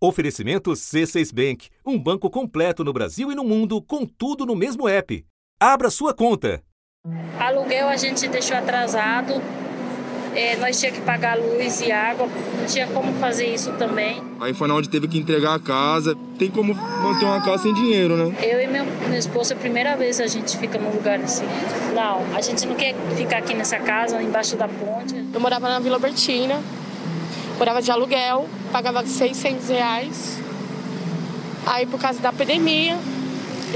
Oferecimento C6 Bank, um banco completo no Brasil e no mundo, com tudo no mesmo app. Abra sua conta. Aluguel a gente deixou atrasado. É, nós tinha que pagar luz e água, não tinha como fazer isso também. Aí foi na onde teve que entregar a casa. Tem como manter uma casa sem dinheiro, né? Eu e meu, meu esposo, é a primeira vez a gente fica num lugar assim. Não, a gente não quer ficar aqui nessa casa, embaixo da ponte. Eu morava na Vila Bertina, morava de aluguel, pagava 600 reais. Aí, por causa da pandemia,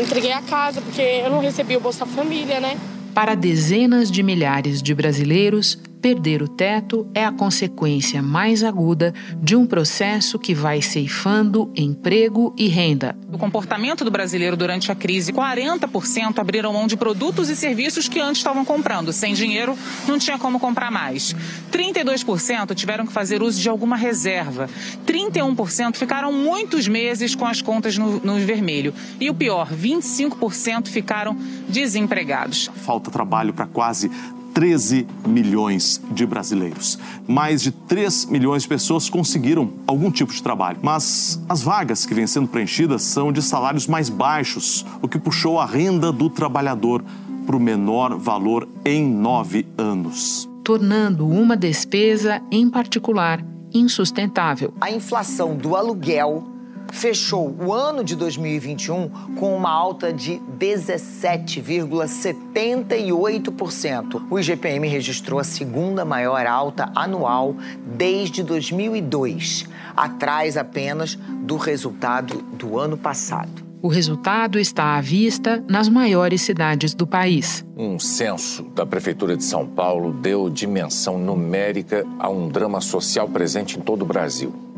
entreguei a casa, porque eu não recebi o Bolsa Família, né? Para dezenas de milhares de brasileiros, perder o teto é a consequência mais aguda de um processo que vai ceifando emprego e renda. O comportamento do brasileiro durante a crise, 40% abriram mão de produtos e serviços que antes estavam comprando. Sem dinheiro, não tinha como comprar mais. 32% tiveram que fazer uso de alguma reserva. 31% ficaram muitos meses com as contas no, no vermelho. E o pior, 25% ficaram desempregados. Falta trabalho para quase 13 milhões de brasileiros. Mais de 3 milhões de pessoas conseguiram algum tipo de trabalho. Mas as vagas que vêm sendo preenchidas são de salários mais baixos, o que puxou a renda do trabalhador para o menor valor em nove anos. Tornando uma despesa, em particular, insustentável. A inflação do aluguel fechou o ano de 2021 com uma alta de 17,78%. O IGPM registrou a segunda maior alta anual desde 2002, atrás apenas do resultado do ano passado. O resultado está à vista nas maiores cidades do país. Um censo da Prefeitura de São Paulo deu dimensão numérica a um drama social presente em todo o Brasil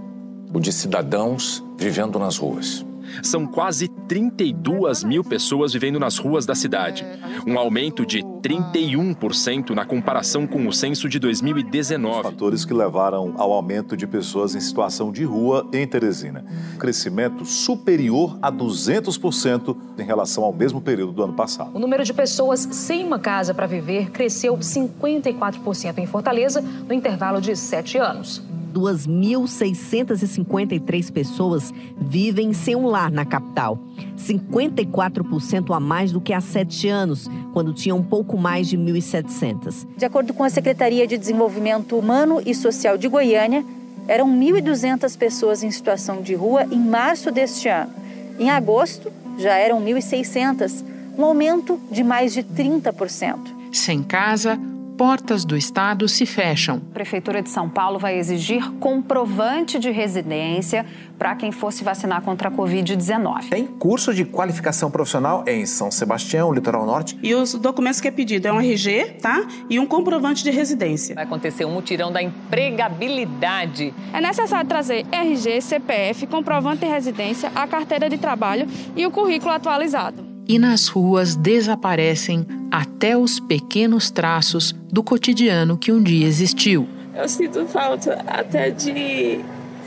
o de cidadãos vivendo nas ruas. São quase 32 mil pessoas vivendo nas ruas da cidade, um aumento de 31% na comparação com o censo de 2019. Fatores que levaram ao aumento de pessoas em situação de rua em Teresina. Um crescimento superior a 200% em relação ao mesmo período do ano passado. O número de pessoas sem uma casa para viver cresceu 54% em Fortaleza no intervalo de sete anos. 2.653 pessoas vivem sem um lar na capital. 54% a mais do que há sete anos, quando tinha um pouco mais de 1.700. De acordo com a Secretaria de Desenvolvimento Humano e Social de Goiânia, eram 1.200 pessoas em situação de rua em março deste ano. Em agosto, já eram 1.600, um aumento de mais de 30%. Sem casa, portas do Estado se fecham. A Prefeitura de São Paulo vai exigir comprovante de residência para quem for se vacinar contra a Covid-19. Tem curso de qualificação profissional em São Sebastião, Litoral Norte. E os documentos que é pedido é um RG, tá? E um comprovante de residência. Vai acontecer um mutirão da empregabilidade. É necessário trazer RG, CPF, comprovante de residência, a carteira de trabalho e o currículo atualizado e nas ruas desaparecem até os pequenos traços do cotidiano que um dia existiu. Eu sinto falta até de,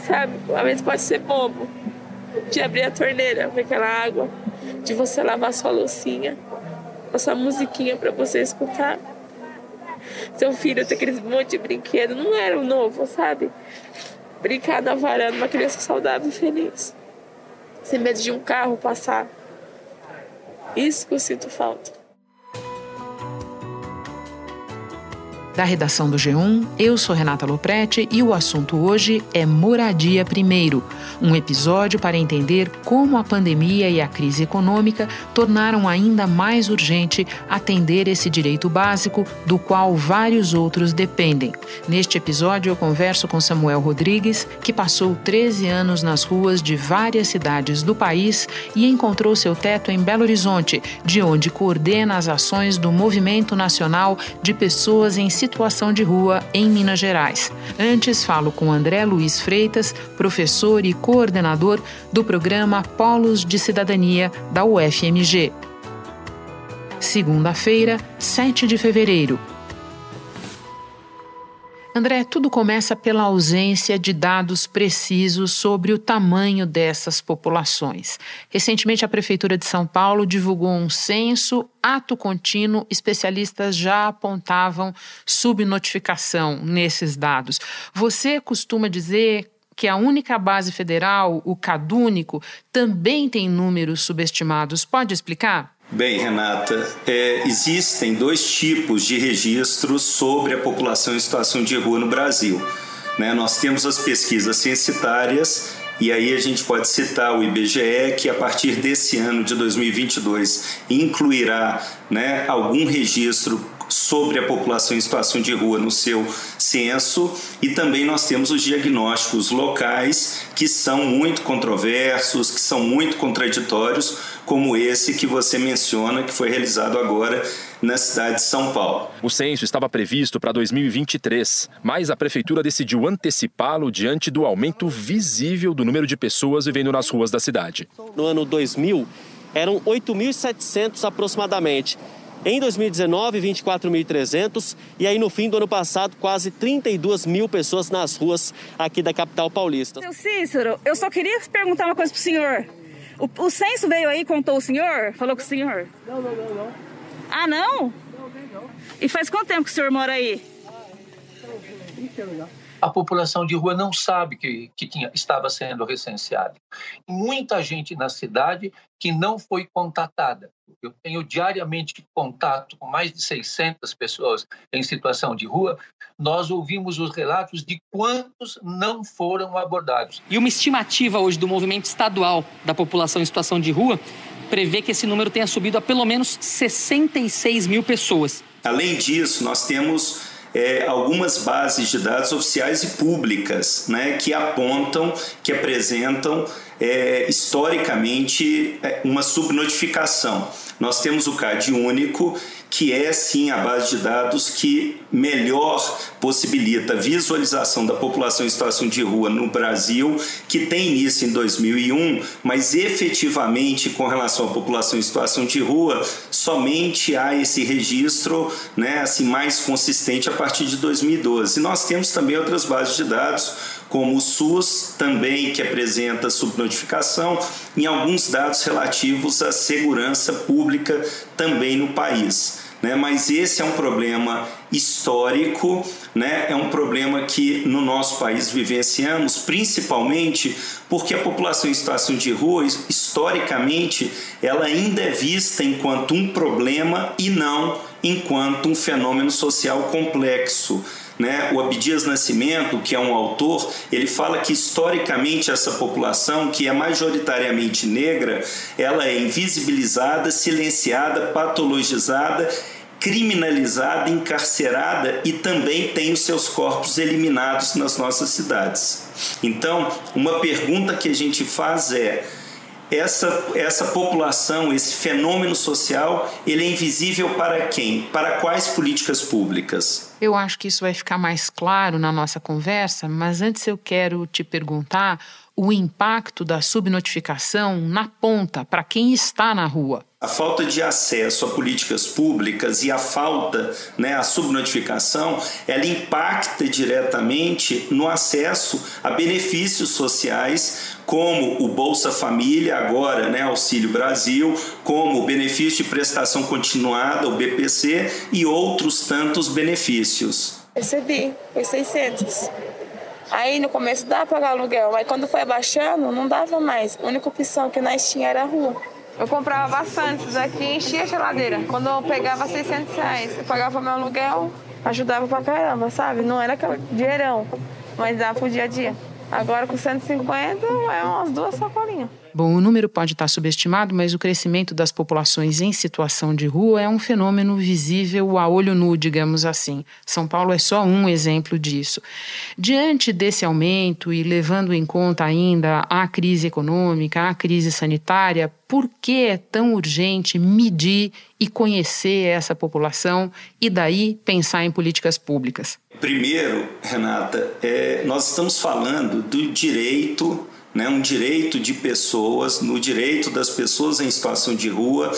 sabe, às vezes pode ser bobo, de abrir a torneira, ver aquela água, de você lavar sua loucinha, a sua musiquinha para você escutar. Seu filho ter aqueles monte de brinquedo, não era um novo, sabe? Brincar na varanda, uma criança saudável e feliz. Sem medo de um carro passar. Isso que eu sinto falta. Da redação do G1, eu sou Renata Loprete e o assunto hoje é Moradia Primeiro, um episódio para entender como a pandemia e a crise econômica tornaram ainda mais urgente atender esse direito básico do qual vários outros dependem. Neste episódio, eu converso com Samuel Rodrigues, que passou 13 anos nas ruas de várias cidades do país e encontrou seu teto em Belo Horizonte, de onde coordena as ações do Movimento Nacional de Pessoas em Situação de Rua em Minas Gerais. Antes, falo com André Luiz Freitas, professor e coordenador do programa Polos de Cidadania da UFMG. Segunda-feira, 7 de fevereiro. André, tudo começa pela ausência de dados precisos sobre o tamanho dessas populações. Recentemente, a Prefeitura de São Paulo divulgou um censo, ato contínuo, especialistas já apontavam subnotificação nesses dados. Você costuma dizer que a única base federal, o CadÚnico, também tem números subestimados. Pode explicar? Bem, Renata, é, existem dois tipos de registros sobre a população em situação de rua no Brasil. Né? Nós temos as pesquisas censitárias e aí a gente pode citar o IBGE, que a partir desse ano de 2022 incluirá né, algum registro sobre a população em situação de rua no seu censo e também nós temos os diagnósticos locais que são muito controversos, que são muito contraditórios, como esse que você menciona que foi realizado agora na cidade de São Paulo. O censo estava previsto para 2023, mas a prefeitura decidiu antecipá-lo diante do aumento visível do número de pessoas vivendo nas ruas da cidade. No ano 2000, eram 8.700 aproximadamente. Em 2019, 24.300 e aí no fim do ano passado, quase 32 mil pessoas nas ruas aqui da capital paulista. Seu Cícero, eu só queria perguntar uma coisa pro senhor. O, o censo veio aí, contou o senhor? Falou com o senhor? Não, não, não, não. Ah, não? Não, não. E faz quanto tempo que o senhor mora aí? A população de rua não sabe que, que tinha, estava sendo recenseada. Muita gente na cidade que não foi contatada. Eu tenho diariamente contato com mais de 600 pessoas em situação de rua. Nós ouvimos os relatos de quantos não foram abordados. E uma estimativa hoje do movimento estadual da população em situação de rua prevê que esse número tenha subido a pelo menos 66 mil pessoas. Além disso, nós temos é, algumas bases de dados oficiais e públicas né, que apontam, que apresentam é, historicamente é, uma subnotificação. Nós temos o CAD único que é sim a base de dados que melhor possibilita a visualização da população em situação de rua no Brasil, que tem início em 2001, mas efetivamente com relação à população em situação de rua, somente há esse registro né, assim, mais consistente a partir de 2012. E nós temos também outras bases de dados como o SUS também que apresenta subnotificação, em alguns dados relativos à segurança pública também no país. Né? Mas esse é um problema histórico, né? é um problema que no nosso país vivenciamos, principalmente porque a população em situação de rua, historicamente, ela ainda é vista enquanto um problema e não enquanto um fenômeno social complexo. Né? O Abdias Nascimento, que é um autor, ele fala que historicamente essa população, que é majoritariamente negra, ela é invisibilizada, silenciada, patologizada criminalizada, encarcerada e também tem os seus corpos eliminados nas nossas cidades. Então, uma pergunta que a gente faz é: essa, essa população, esse fenômeno social, ele é invisível para quem? Para quais políticas públicas? Eu acho que isso vai ficar mais claro na nossa conversa, mas antes eu quero te perguntar o impacto da subnotificação na ponta para quem está na rua. A falta de acesso a políticas públicas e a falta, né, a subnotificação, ela impacta diretamente no acesso a benefícios sociais, como o Bolsa Família, agora, né, Auxílio Brasil, como o benefício de prestação continuada, o BPC, e outros tantos benefícios. Recebi, foi 600. Aí no começo dava para pagar aluguel, mas quando foi abaixando, não dava mais. A única opção que nós tínhamos era a rua. Eu comprava bastante daqui e enchia a geladeira. Quando eu pegava 600 reais, eu pagava meu aluguel, ajudava pra caramba, sabe? Não era dinheirão, mas dava pro dia a dia. Agora com 150 é umas duas sacolinhas. Bom, o número pode estar subestimado, mas o crescimento das populações em situação de rua é um fenômeno visível a olho nu, digamos assim. São Paulo é só um exemplo disso. Diante desse aumento e levando em conta ainda a crise econômica, a crise sanitária, por que é tão urgente medir e conhecer essa população e daí pensar em políticas públicas? Primeiro, Renata, é, nós estamos falando do direito né, um direito de pessoas, no direito das pessoas em situação de rua,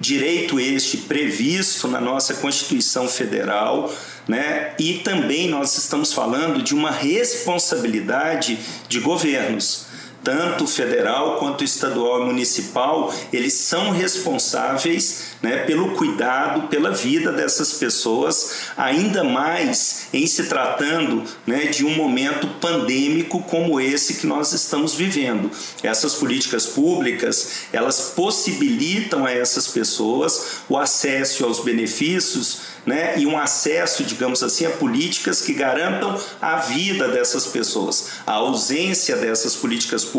direito este previsto na nossa Constituição Federal, né? E também nós estamos falando de uma responsabilidade de governos. Tanto federal quanto estadual e municipal, eles são responsáveis né, pelo cuidado, pela vida dessas pessoas, ainda mais em se tratando né, de um momento pandêmico como esse que nós estamos vivendo. Essas políticas públicas, elas possibilitam a essas pessoas o acesso aos benefícios né, e um acesso, digamos assim, a políticas que garantam a vida dessas pessoas. A ausência dessas políticas públicas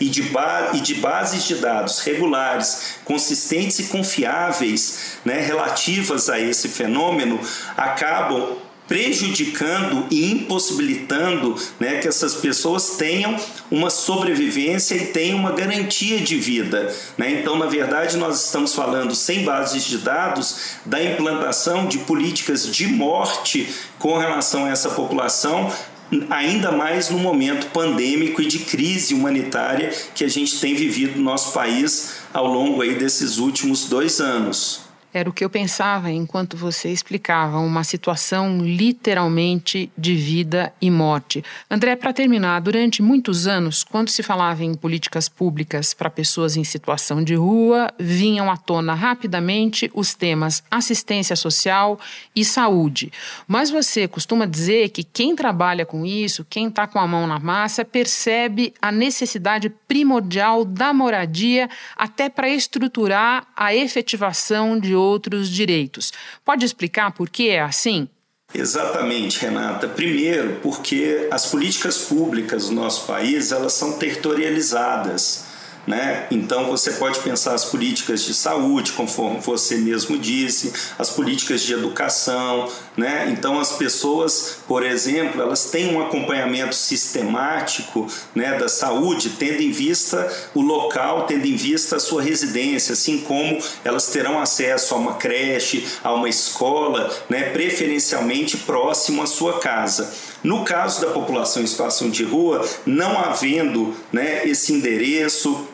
e de, e de bases de dados regulares, consistentes e confiáveis né, relativas a esse fenômeno acabam prejudicando e impossibilitando né, que essas pessoas tenham uma sobrevivência e tenham uma garantia de vida. Né? Então, na verdade, nós estamos falando, sem bases de dados, da implantação de políticas de morte com relação a essa população, ainda mais no momento pandêmico e de crise humanitária que a gente tem vivido no nosso país ao longo aí desses últimos dois anos. Era o que eu pensava enquanto você explicava uma situação literalmente de vida e morte. André, para terminar, durante muitos anos, quando se falava em políticas públicas para pessoas em situação de rua, vinham à tona rapidamente os temas assistência social e saúde. Mas você costuma dizer que quem trabalha com isso, quem está com a mão na massa, percebe a necessidade primordial da moradia até para estruturar a efetivação de outros direitos. Pode explicar por que é assim? Exatamente, Renata. Primeiro, porque as políticas públicas do nosso país elas são territorializadas. Né? Então você pode pensar as políticas de saúde, conforme você mesmo disse, as políticas de educação, né? Então as pessoas, por exemplo, elas têm um acompanhamento sistemático, né, da saúde, tendo em vista o local, tendo em vista a sua residência, assim como elas terão acesso a uma creche, a uma escola, né, preferencialmente próximo à sua casa. No caso da população em situação de rua, não havendo né, esse endereço,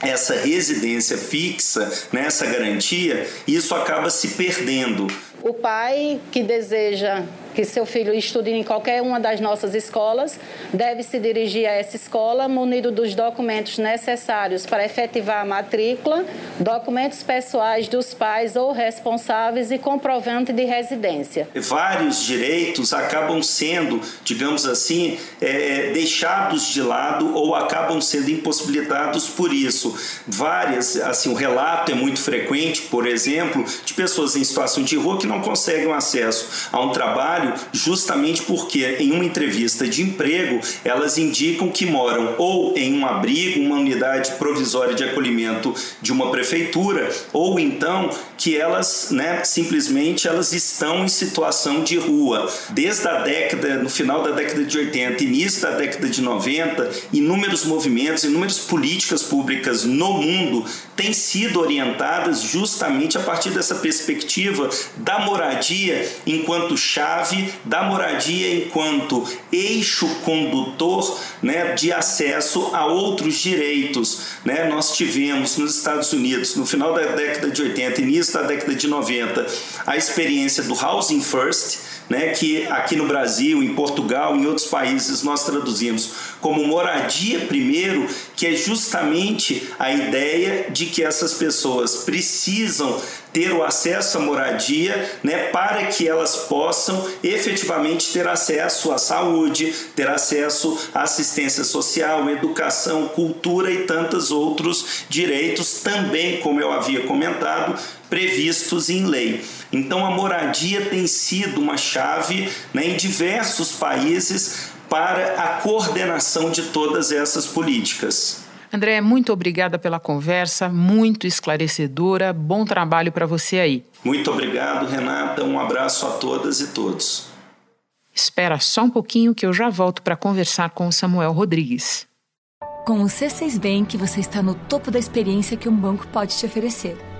essa residência fixa, né, essa garantia, isso acaba se perdendo. O pai que deseja que seu filho estude em qualquer uma das nossas escolas, deve se dirigir a essa escola munido dos documentos necessários para efetivar a matrícula, documentos pessoais dos pais ou responsáveis e comprovante de residência. Vários direitos acabam sendo, digamos assim, é, é deixados de lado ou acabam sendo impossibilitados por isso. Várias, assim, o relato é muito frequente, por exemplo, de pessoas em situação de rua que não conseguem acesso a um trabalho justamente porque em uma entrevista de emprego elas indicam que moram ou em um abrigo, uma unidade provisória de acolhimento de uma prefeitura, ou então que elas, né, simplesmente elas estão em situação de rua. Desde a década, no final da década de 80, início da década de 90, inúmeros movimentos, inúmeras políticas públicas no mundo têm sido orientadas justamente a partir dessa perspectiva da moradia enquanto chave da moradia enquanto eixo condutor né, de acesso a outros direitos. Né? Nós tivemos nos Estados Unidos, no final da década de 80, início da década de 90, a experiência do Housing First, né, que aqui no Brasil, em Portugal, em outros países nós traduzimos como moradia primeiro, que é justamente a ideia de que essas pessoas precisam ter o acesso à moradia, né, para que elas possam efetivamente ter acesso à saúde, ter acesso à assistência social, educação, cultura e tantos outros direitos também, como eu havia comentado, previstos em lei. Então a moradia tem sido uma chave né, em diversos países para a coordenação de todas essas políticas. André, muito obrigada pela conversa, muito esclarecedora. Bom trabalho para você aí. Muito obrigado, Renata. Um abraço a todas e todos. Espera só um pouquinho que eu já volto para conversar com o Samuel Rodrigues. Com o C6 Bank, você está no topo da experiência que um banco pode te oferecer.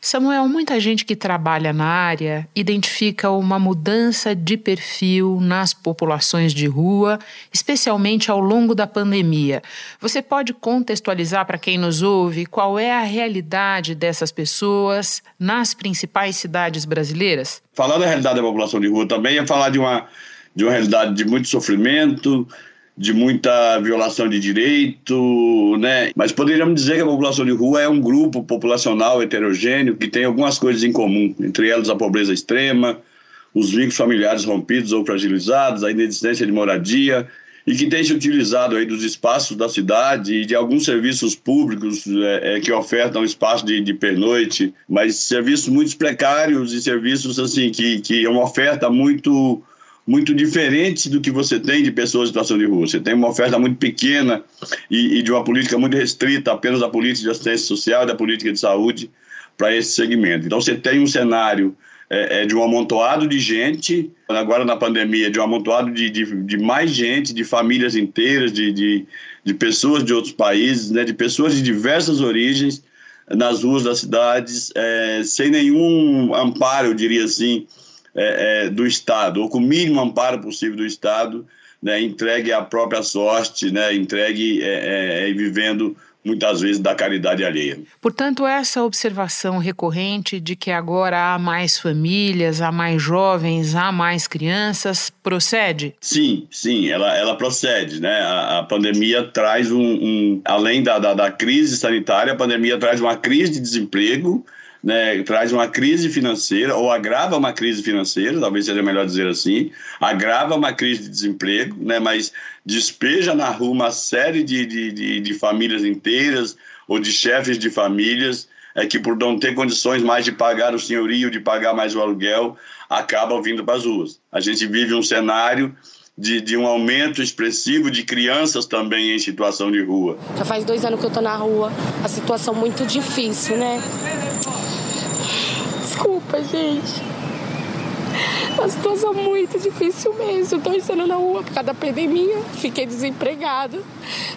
Samuel, muita gente que trabalha na área identifica uma mudança de perfil nas populações de rua, especialmente ao longo da pandemia. Você pode contextualizar para quem nos ouve qual é a realidade dessas pessoas nas principais cidades brasileiras? Falar da realidade da população de rua também é falar de uma, de uma realidade de muito sofrimento, de muita violação de direito, né? Mas poderíamos dizer que a população de rua é um grupo populacional heterogêneo que tem algumas coisas em comum, entre elas a pobreza extrema, os vínculos familiares rompidos ou fragilizados, a inexistência de moradia e que tem se utilizado aí dos espaços da cidade e de alguns serviços públicos é, é, que ofertam espaço de, de pernoite, mas serviços muito precários e serviços assim que, que é uma oferta muito muito diferente do que você tem de pessoas em situação de rua. Você tem uma oferta muito pequena e, e de uma política muito restrita, apenas da política de assistência social e da política de saúde para esse segmento. Então você tem um cenário é, é, de um amontoado de gente, agora na pandemia, de um amontoado de, de, de mais gente, de famílias inteiras, de, de, de, pessoas de outros países, né, de pessoas de diversas origens nas ruas das cidades, é, sem nenhum amparo, eu diria assim, é, é, do Estado, ou com o mínimo amparo possível do Estado, né, entregue à própria sorte, né, entregue é, é, vivendo muitas vezes da caridade alheia. Portanto, essa observação recorrente de que agora há mais famílias, há mais jovens, há mais crianças, procede? Sim, sim, ela, ela procede. Né? A, a pandemia traz um, um além da, da, da crise sanitária, a pandemia traz uma crise de desemprego, né, traz uma crise financeira, ou agrava uma crise financeira, talvez seja melhor dizer assim, agrava uma crise de desemprego, né, mas despeja na rua uma série de, de, de, de famílias inteiras ou de chefes de famílias é que por não ter condições mais de pagar o senhorio, de pagar mais o aluguel, acabam vindo para as ruas. A gente vive um cenário de, de, um aumento expressivo de crianças também em situação de rua. Já faz dois anos que eu estou na rua, a situação muito difícil, né? Desculpa, gente. Uma situação muito difícil mesmo. Estou estando na rua por causa da pandemia. Fiquei desempregada.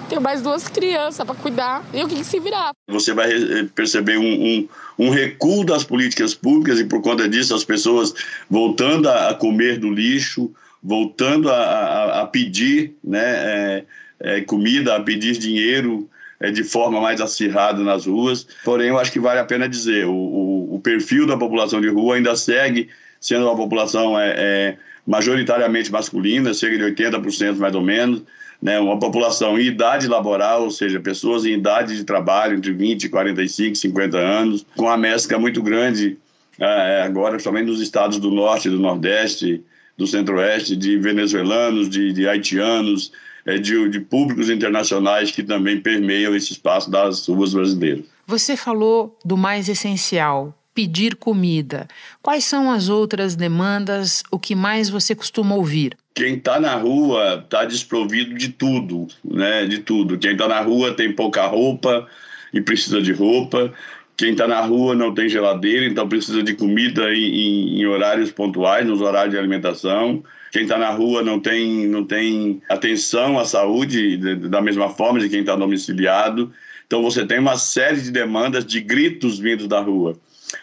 Tenho mais duas crianças para cuidar. E o que, que se virar? Você vai perceber um, um, um, recuo das políticas públicas e, por conta disso, as pessoas voltando a comer do lixo, voltando a, a, a pedir né, é, é, comida, a pedir dinheiro é, de forma mais acirrada nas ruas. Porém, eu acho que vale a pena dizer, o, o, o perfil da população de rua ainda segue sendo uma população é, é majoritariamente masculina, cerca de 80% mais ou menos, né, uma população em idade laboral, ou seja, pessoas em idade de trabalho entre 20, 45, 50 anos, com uma mescla muito grande é, agora, somente nos estados do norte do nordeste, do centro-oeste, de venezuelanos, de, de haitianos, é, de, de públicos internacionais que também permeiam esse espaço das ruas brasileiras. Você falou do mais essencial, pedir comida. Quais são as outras demandas, o que mais você costuma ouvir? Quem está na rua está desprovido de tudo, né? De tudo. Quem está na rua tem pouca roupa e precisa de roupa. Quem está na rua não tem geladeira, então precisa de comida em, em, em horários pontuais, nos horários de alimentação. Quem está na rua não tem, não tem atenção à saúde da mesma forma de quem está domiciliado. Então você tem uma série de demandas de gritos vindos da rua.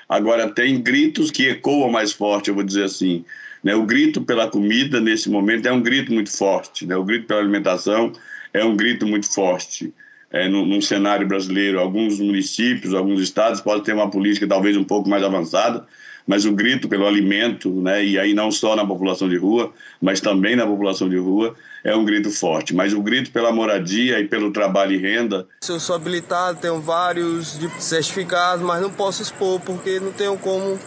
Agora, tem gritos que ecoam mais forte, eu vou dizer assim. Né? O grito pela comida, nesse momento, é um grito muito forte. Né? O grito pela alimentação é um grito muito forte. É, no, num cenário brasileiro, alguns municípios, alguns estados podem ter uma política talvez um pouco mais avançada, mas o grito pelo alimento, né, e aí não só na população de rua, mas também na população de rua, é um grito forte. Mas o grito pela moradia e pelo trabalho e renda. Eu sou habilitado, tenho vários certificados, mas não posso expor porque não tenho como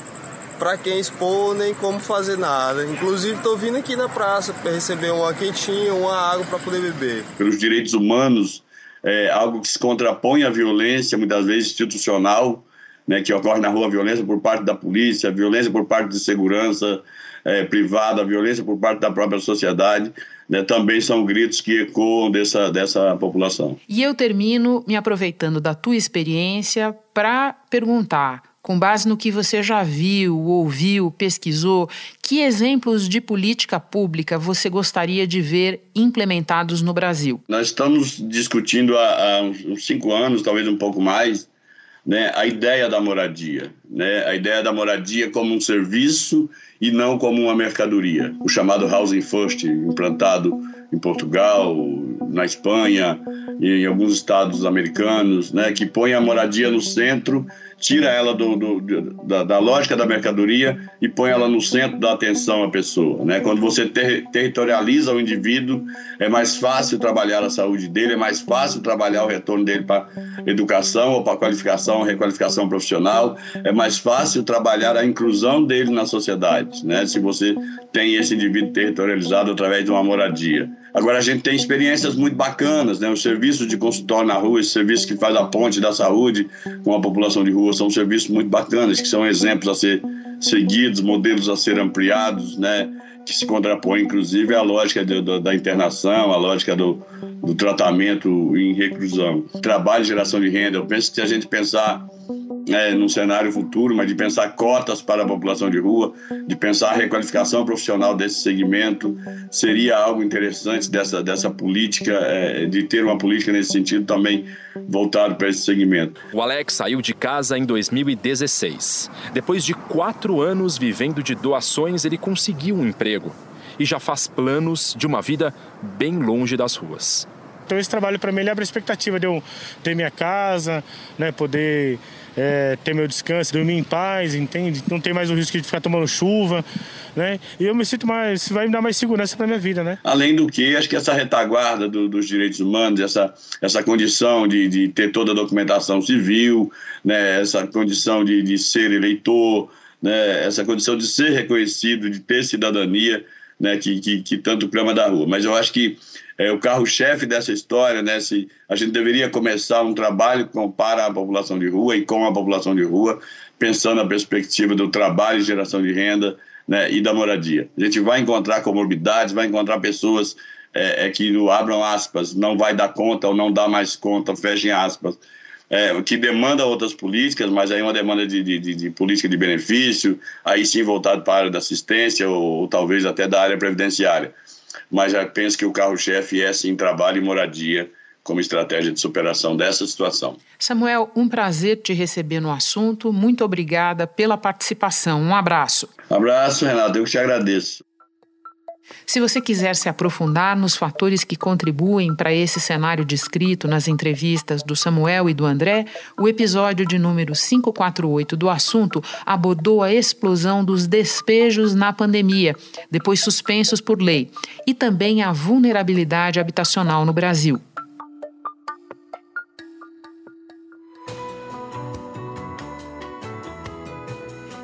para quem expor nem como fazer nada. Inclusive estou vindo aqui na praça para receber uma quentinha, uma água para poder beber. Pelos direitos humanos, é algo que se contrapõe à violência, muitas vezes institucional, né, que ocorre na rua, violência por parte da polícia, violência por parte de segurança é, privada, violência por parte da própria sociedade, né, também são gritos que ecoam dessa, dessa população. E eu termino me aproveitando da tua experiência para perguntar com base no que você já viu, ouviu, pesquisou, que exemplos de política pública você gostaria de ver implementados no Brasil? Nós estamos discutindo há, há uns cinco anos, talvez um pouco mais, né, a ideia da moradia, né, a ideia da moradia como um serviço e não como uma mercadoria. O chamado Housing First, implantado em Portugal, na Espanha em alguns estados americanos, né, que põe a moradia no centro tira ela do, do da, da, lógica da mercadoria e põe ela no centro da atenção à pessoa. Né? Quando você ter, territorializa o indivíduo, é mais fácil trabalhar a saúde dele, é mais fácil trabalhar o retorno dele para educação ou para qualificação, requalificação profissional, é mais fácil trabalhar a inclusão dele na sociedade, né? se você tem esse indivíduo territorializado através de uma moradia. Agora a gente tem experiências muito bacanas, né? O serviço de consultório na rua, esse serviço que faz a ponte da saúde com a população de rua, são serviços muito bacanas, que são exemplos a ser seguidos, modelos a ser ampliados, né? Que se contrapõe, inclusive, à lógica de, de, da internação, à lógica do, do tratamento em reclusão. Trabalho geração de renda. Eu penso que se a gente pensar é, num cenário futuro, mas de pensar cotas para a população de rua, de pensar a requalificação profissional desse segmento, seria algo interessante dessa, dessa política, é, de ter uma política nesse sentido também voltado para esse segmento. O Alex saiu de casa em 2016. Depois de quatro anos vivendo de doações, ele conseguiu um emprego e já faz planos de uma vida bem longe das ruas. Então esse trabalho para mim ele abre a expectativa de eu ter minha casa, né, poder é, ter meu descanso, dormir em paz, entende? Não tem mais o risco de ficar tomando chuva, né? E eu me sinto mais, vai me dar mais segurança para minha vida, né? Além do que, acho que essa retaguarda do, dos direitos humanos, essa, essa condição de, de ter toda a documentação civil, né? Essa condição de, de ser eleitor, né? Essa condição de ser reconhecido, de ter cidadania, né? Que, que, que tanto clama da rua. Mas eu acho que é, o carro-chefe dessa história, né? Se a gente deveria começar um trabalho com, para a população de rua e com a população de rua, pensando na perspectiva do trabalho e geração de renda né, e da moradia. A gente vai encontrar comorbidades, vai encontrar pessoas é, é, que no abram aspas, não vai dar conta ou não dá mais conta, fechem aspas, é, que demanda outras políticas, mas aí uma demanda de, de, de, de, política de benefício, aí sim voltado para a área da assistência ou, ou talvez até da área previdenciária mas já penso que o carro-chefe é sim trabalho e moradia como estratégia de superação dessa situação. Samuel, um prazer te receber no assunto. Muito obrigada pela participação. Um abraço. Um abraço, Renato. Eu que te agradeço. Se você quiser se aprofundar nos fatores que contribuem para esse cenário descrito nas entrevistas do Samuel e do André, o episódio de número 548 do assunto abordou a explosão dos despejos na pandemia, depois suspensos por lei, e também a vulnerabilidade habitacional no Brasil.